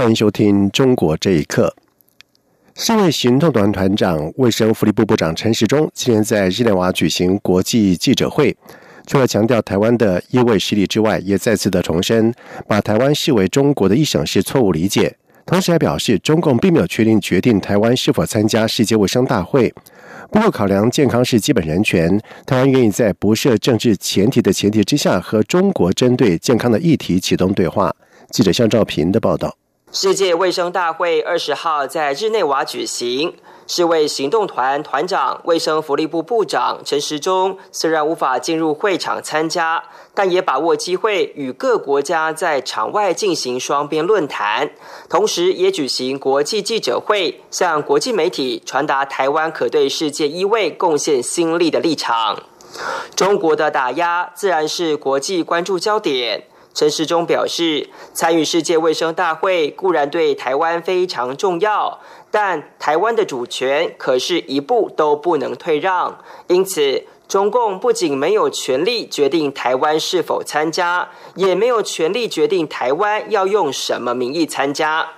欢迎收听《中国这一刻》。世卫行动团团长、卫生福利部部长陈时中今天在日内瓦举行国际记者会，除了强调台湾的医卫实力之外，也再次的重申，把台湾视为中国的一省是错误理解。同时还表示，中共并没有确定决定台湾是否参加世界卫生大会。不过，考量健康是基本人权，台湾愿意在不设政治前提的前提之下，和中国针对健康的议题启动对话。记者向兆平的报道：世界卫生大会二十号在日内瓦举行，世卫行动团团长、卫生福利部部长陈时中虽然无法进入会场参加，但也把握机会与各国家在场外进行双边论坛，同时也举行国际记者会，向国际媒体传达台湾可对世界医卫贡献心力的立场。中国的打压自然是国际关注焦点。陈时中表示，参与世界卫生大会固然对台湾非常重要，但台湾的主权可是一步都不能退让。因此，中共不仅没有权利决定台湾是否参加，也没有权利决定台湾要用什么名义参加。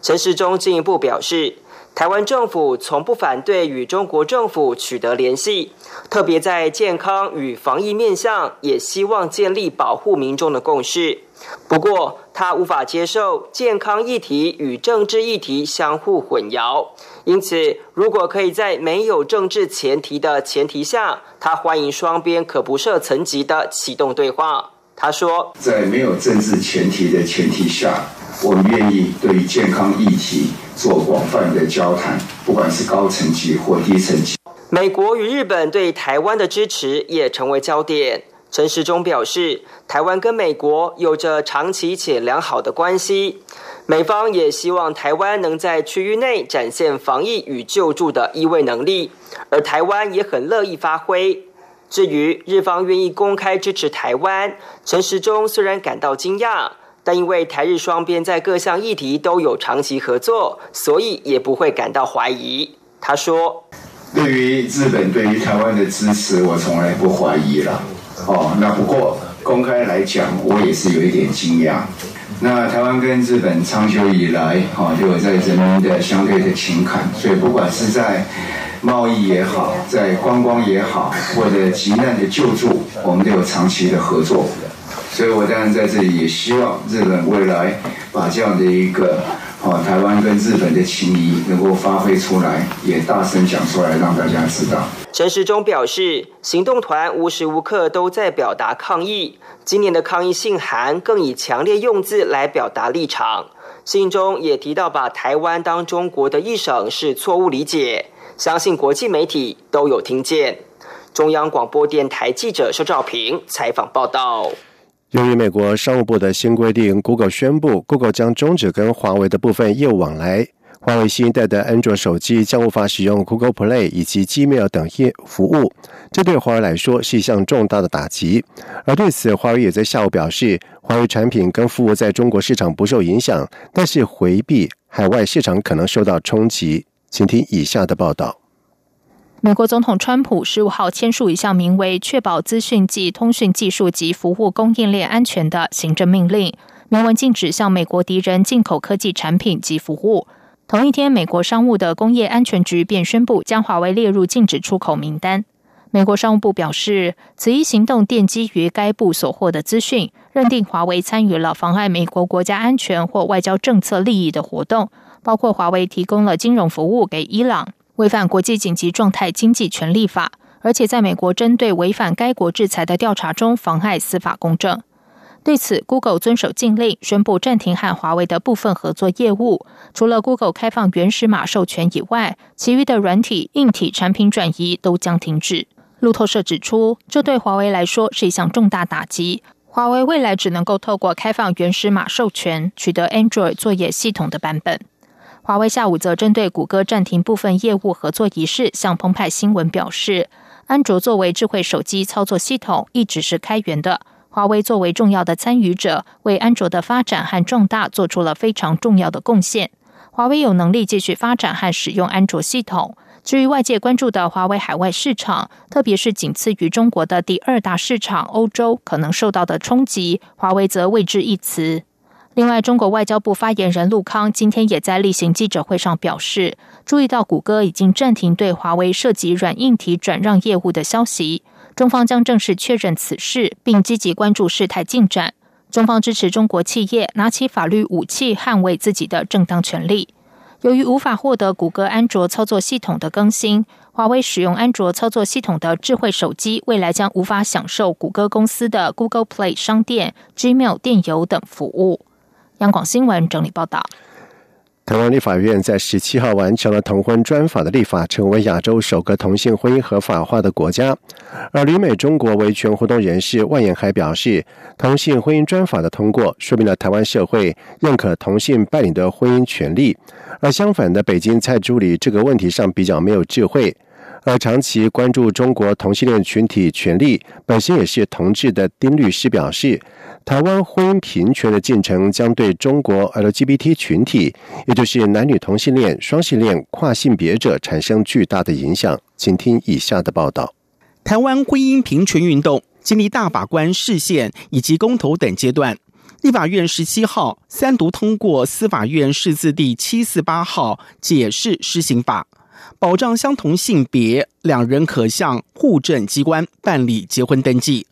陈时中进一步表示。台湾政府从不反对与中国政府取得联系，特别在健康与防疫面向，也希望建立保护民众的共识。不过，他无法接受健康议题与政治议题相互混淆，因此，如果可以在没有政治前提的前提下，他欢迎双边可不设层级的启动对话。他说：“在没有政治前提的前提下。”我们愿意对健康议题做广泛的交谈，不管是高层级或低层级。美国与日本对台湾的支持也成为焦点。陈时中表示，台湾跟美国有着长期且良好的关系，美方也希望台湾能在区域内展现防疫与救助的医卫能力，而台湾也很乐意发挥。至于日方愿意公开支持台湾，陈时中虽然感到惊讶。但因为台日双边在各项议题都有长期合作，所以也不会感到怀疑。他说：“对于日本对于台湾的支持，我从来不怀疑了。哦，那不过公开来讲，我也是有一点惊讶。那台湾跟日本长久以来，哈，就有在人民的相对的情感，所以不管是在贸易也好，在观光也好，或者急难的救助，我们都有长期的合作。”所以，我当然在这里也希望日本未来把这样的一个啊台湾跟日本的情谊能够发挥出来，也大声讲出来，让大家知道。陈时中表示，行动团无时无刻都在表达抗议。今年的抗议信函更以强烈用字来表达立场，信中也提到把台湾当中国的一省是错误理解，相信国际媒体都有听见。中央广播电台记者肖兆平采访报道。由于美国商务部的新规定，Google 宣布，Google 将终止跟华为的部分业务往来。华为新一代的安卓手机将无法使用 Google Play 以及 Gmail 等业服务，这对华为来说是一项重大的打击。而对此，华为也在下午表示，华为产品跟服务在中国市场不受影响，但是回避海外市场可能受到冲击。请听以下的报道。美国总统川普十五号签署一项名为《确保资讯及通讯技术及服务供应链安全》的行政命令，明文禁止向美国敌人进口科技产品及服务。同一天，美国商务的工业安全局便宣布将华为列入禁止出口名单。美国商务部表示，此一行动奠基于该部所获的资讯，认定华为参与了妨碍美国国家安全或外交政策利益的活动，包括华为提供了金融服务给伊朗。违反国际紧急状态经济权利法，而且在美国针对违反该国制裁的调查中妨碍司法公正。对此，Google 遵守禁令，宣布暂停和华为的部分合作业务。除了 Google 开放原始码授权以外，其余的软体、硬体产品转移都将停止。路透社指出，这对华为来说是一项重大打击。华为未来只能够透过开放原始码授权取得 Android 作业系统的版本。华为下午则针对谷歌暂停部分业务合作一事，向澎湃新闻表示，安卓作为智慧手机操作系统，一直是开源的。华为作为重要的参与者，为安卓的发展和壮大做出了非常重要的贡献。华为有能力继续发展和使用安卓系统。至于外界关注的华为海外市场，特别是仅次于中国的第二大市场欧洲可能受到的冲击，华为则未置一词。另外，中国外交部发言人陆康今天也在例行记者会上表示，注意到谷歌已经暂停对华为涉及软硬体转让业务的消息，中方将正式确认此事，并积极关注事态进展。中方支持中国企业拿起法律武器，捍卫自己的正当权利。由于无法获得谷歌安卓操作系统的更新，华为使用安卓操作系统的智慧手机未来将无法享受谷歌公司的 Google Play 商店、Gmail 电邮等服务。央广新闻整理报道：台湾立法院在十七号完成了同婚专法的立法，成为亚洲首个同性婚姻合法化的国家。而旅美中国维权活动人士万延海表示，同性婚姻专法的通过，说明了台湾社会认可同性伴侣的婚姻权利。而相反的，北京蔡助理这个问题上比较没有智慧。而长期关注中国同性恋群体权利，本身也是同志的丁律师表示。台湾婚姻平权的进程将对中国 LGBT 群体，也就是男女同性恋、双性恋、跨性别者产生巨大的影响。请听以下的报道：台湾婚姻平权运动经历大法官释宪以及公投等阶段，立法院十七号三读通过司法院释字第七四八号解释施行法，保障相同性别两人可向户政机关办理结婚登记。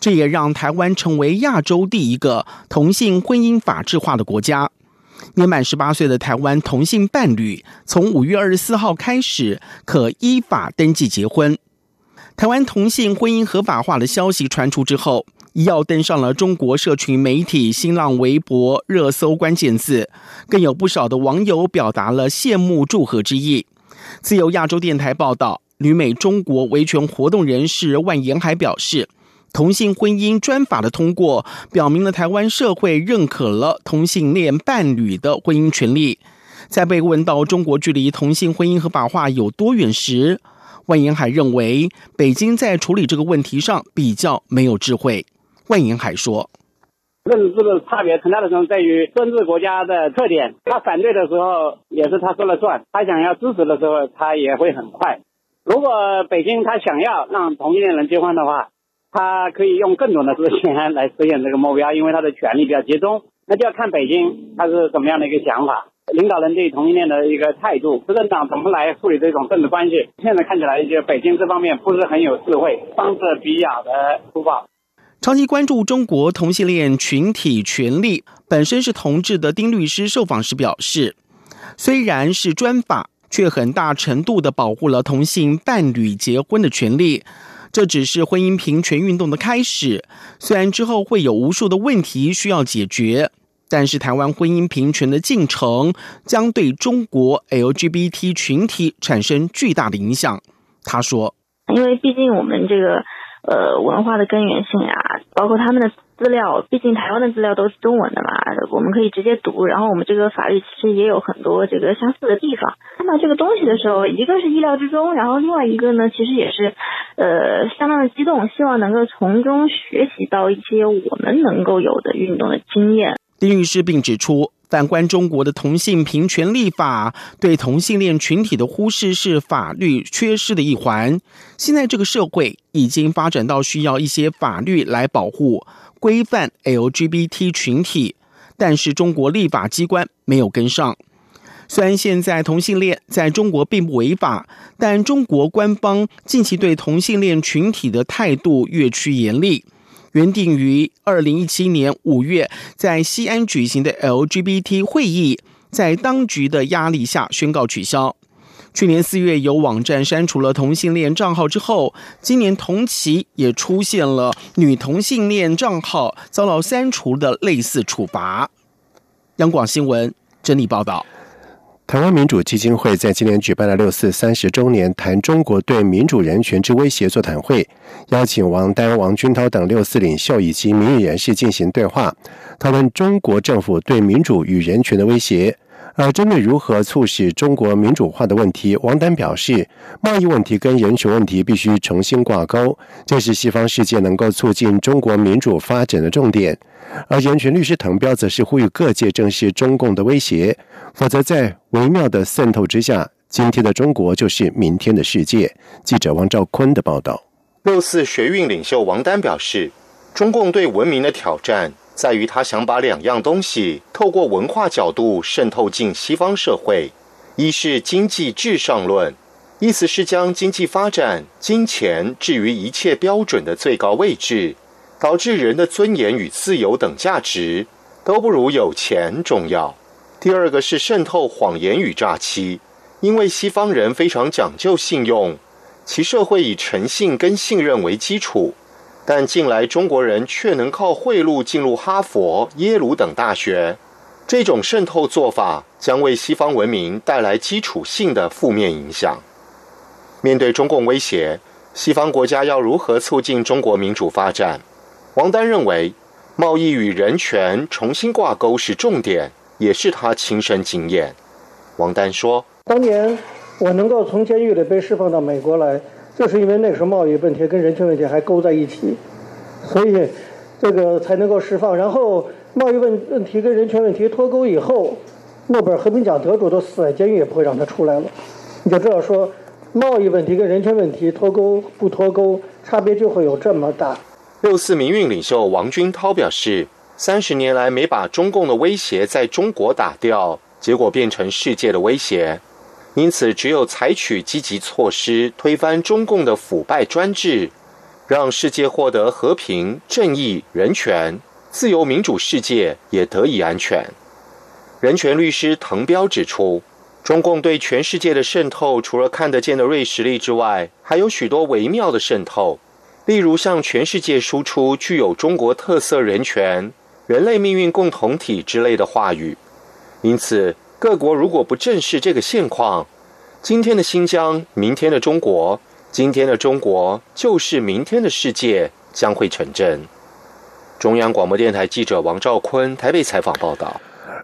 这也让台湾成为亚洲第一个同性婚姻法制化的国家。年满十八岁的台湾同性伴侣，从五月二十四号开始可依法登记结婚。台湾同性婚姻合法化的消息传出之后，一要登上了中国社群媒体新浪微博热搜关键字，更有不少的网友表达了羡慕祝贺之意。自由亚洲电台报道，旅美中国维权活动人士万延海表示。同性婚姻专法的通过，表明了台湾社会认可了同性恋伴侣的婚姻权利。在被问到中国距离同性婚姻合法化有多远时，万延海认为北京在处理这个问题上比较没有智慧。万延海说：“认知的差别很大的时候在于政治国家的特点，他反对的时候也是他说了算，他想要支持的时候他也会很快。如果北京他想要让同性恋人结婚的话。”他可以用更多的时间来实现这个目标，因为他的权力比较集中。那就要看北京他是怎么样的一个想法，领导人对同性恋的一个态度，执政党怎么来处理这种政治关系。现在看起来，就北京这方面不是很有智慧，方式比较的粗暴。长期关注中国同性恋群体权利，本身是同志的丁律师受访时表示，虽然是专法，却很大程度的保护了同性伴侣结婚的权利。这只是婚姻平权运动的开始，虽然之后会有无数的问题需要解决，但是台湾婚姻平权的进程将对中国 LGBT 群体产生巨大的影响。他说：“因为毕竟我们这个呃文化的根源性啊，包括他们的。”资料，毕竟台湾的资料都是中文的嘛，我们可以直接读。然后我们这个法律其实也有很多这个相似的地方。看到这个东西的时候，一个是意料之中，然后另外一个呢，其实也是，呃，相当的激动，希望能够从中学习到一些我们能够有的运动的经验。丁律师并指出。反观中国的同性平权立法，对同性恋群体的忽视是法律缺失的一环。现在这个社会已经发展到需要一些法律来保护、规范 LGBT 群体，但是中国立法机关没有跟上。虽然现在同性恋在中国并不违法，但中国官方近期对同性恋群体的态度越趋严厉。原定于二零一七年五月在西安举行的 LGBT 会议，在当局的压力下宣告取消。去年四月有网站删除了同性恋账号之后，今年同期也出现了女同性恋账号遭到删除的类似处罚。央广新闻整理报道。台湾民主基金会在今年举办了六四三十周年谈中国对民主人权之威胁座谈会，邀请王丹、王军涛等六四领袖以及民意人士进行对话，讨论中国政府对民主与人权的威胁。而针对如何促使中国民主化的问题，王丹表示，贸易问题跟人权问题必须重新挂钩，这是西方世界能够促进中国民主发展的重点。而人权律师滕彪则是呼吁各界正视中共的威胁，否则在微妙的渗透之下，今天的中国就是明天的世界。记者王兆坤的报道。六四学运领袖王丹表示，中共对文明的挑战。在于他想把两样东西透过文化角度渗透进西方社会。一是经济至上论，意思是将经济发展、金钱置于一切标准的最高位置，导致人的尊严与自由等价值都不如有钱重要。第二个是渗透谎言与诈欺，因为西方人非常讲究信用，其社会以诚信跟信任为基础。但近来中国人却能靠贿赂进入哈佛、耶鲁等大学，这种渗透做法将为西方文明带来基础性的负面影响。面对中共威胁，西方国家要如何促进中国民主发展？王丹认为，贸易与人权重新挂钩是重点，也是他亲身经验。王丹说：“当年我能够从监狱里被释放到美国来。”就是因为那个时候贸易问题跟人权问题还勾在一起，所以这个才能够释放。然后贸易问问题跟人权问题脱钩以后，诺贝尔和平奖得主都死在监狱，也不会让他出来了。你就知道说，贸易问题跟人权问题脱钩不脱钩，差别就会有这么大。六四民运领袖王军涛表示，三十年来没把中共的威胁在中国打掉，结果变成世界的威胁。因此，只有采取积极措施，推翻中共的腐败专制，让世界获得和平、正义、人权、自由、民主，世界也得以安全。人权律师滕彪指出，中共对全世界的渗透，除了看得见的锐实力之外，还有许多微妙的渗透，例如向全世界输出具有中国特色人权、人类命运共同体之类的话语。因此。各国如果不正视这个现况，今天的新疆，明天的中国，今天的中国就是明天的世界，将会成真。中央广播电台记者王兆坤台北采访报道。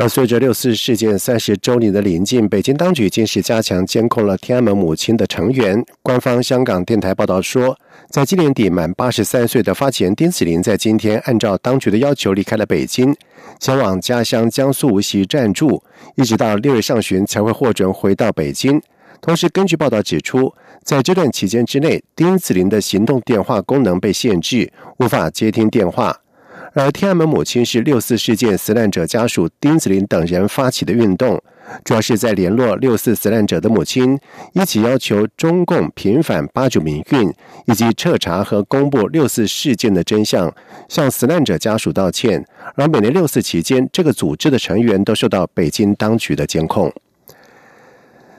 而随着六四事件三十周年的临近，北京当局近是加强监控了天安门母亲的成员。官方香港电台报道说，在今年底满八十三岁的发起人丁子霖，在今天按照当局的要求离开了北京，前往家乡江苏无锡暂住，一直到六月上旬才会获准回到北京。同时，根据报道指出，在这段期间之内，丁子霖的行动电话功能被限制，无法接听电话。而天安门母亲是六四事件死难者家属丁子霖等人发起的运动，主要是在联络六四死难者的母亲，一起要求中共平反八九民运，以及彻查和公布六四事件的真相，向死难者家属道歉。而每年六四期间，这个组织的成员都受到北京当局的监控。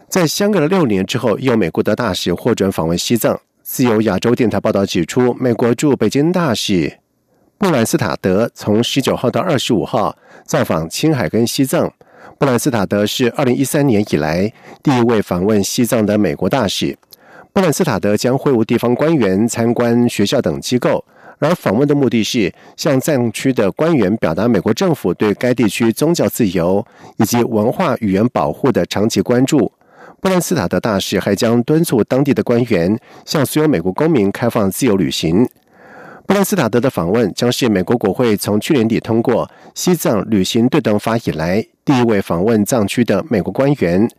在相隔了六年之后，又美国的大使获准访问西藏。自由亚洲电台报道指出，美国驻北京大使。布兰斯塔德从十九号到二十五号造访青海跟西藏。布兰斯塔德是二零一三年以来第一位访问西藏的美国大使。布兰斯塔德将会晤地方官员、参观学校等机构，而访问的目的是向藏区的官员表达美国政府对该地区宗教自由以及文化语言保护的长期关注。布兰斯塔德大使还将敦促当地的官员向所有美国公民开放自由旅行。布兰斯塔德的访问将是美国国会从去年底通过《西藏旅行对等法》以来第一位访问藏区的美国官员。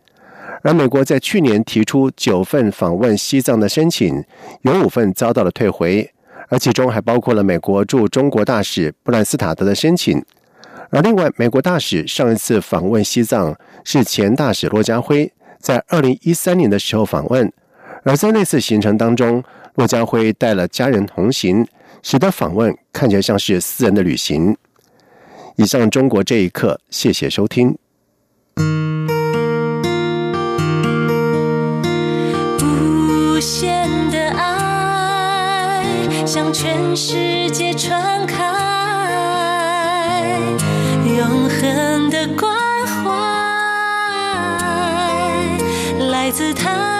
而美国在去年提出九份访问西藏的申请，有五份遭到了退回，而其中还包括了美国驻中国大使布兰斯塔德的申请。而另外，美国大使上一次访问西藏是前大使骆家辉，在二零一三年的时候访问。而在那次行程当中，骆家辉带了家人同行。使得访问看起来像是私人的旅行。以上中国这一刻，谢谢收听。无限的爱向全世界传开，永恒的关怀来自他。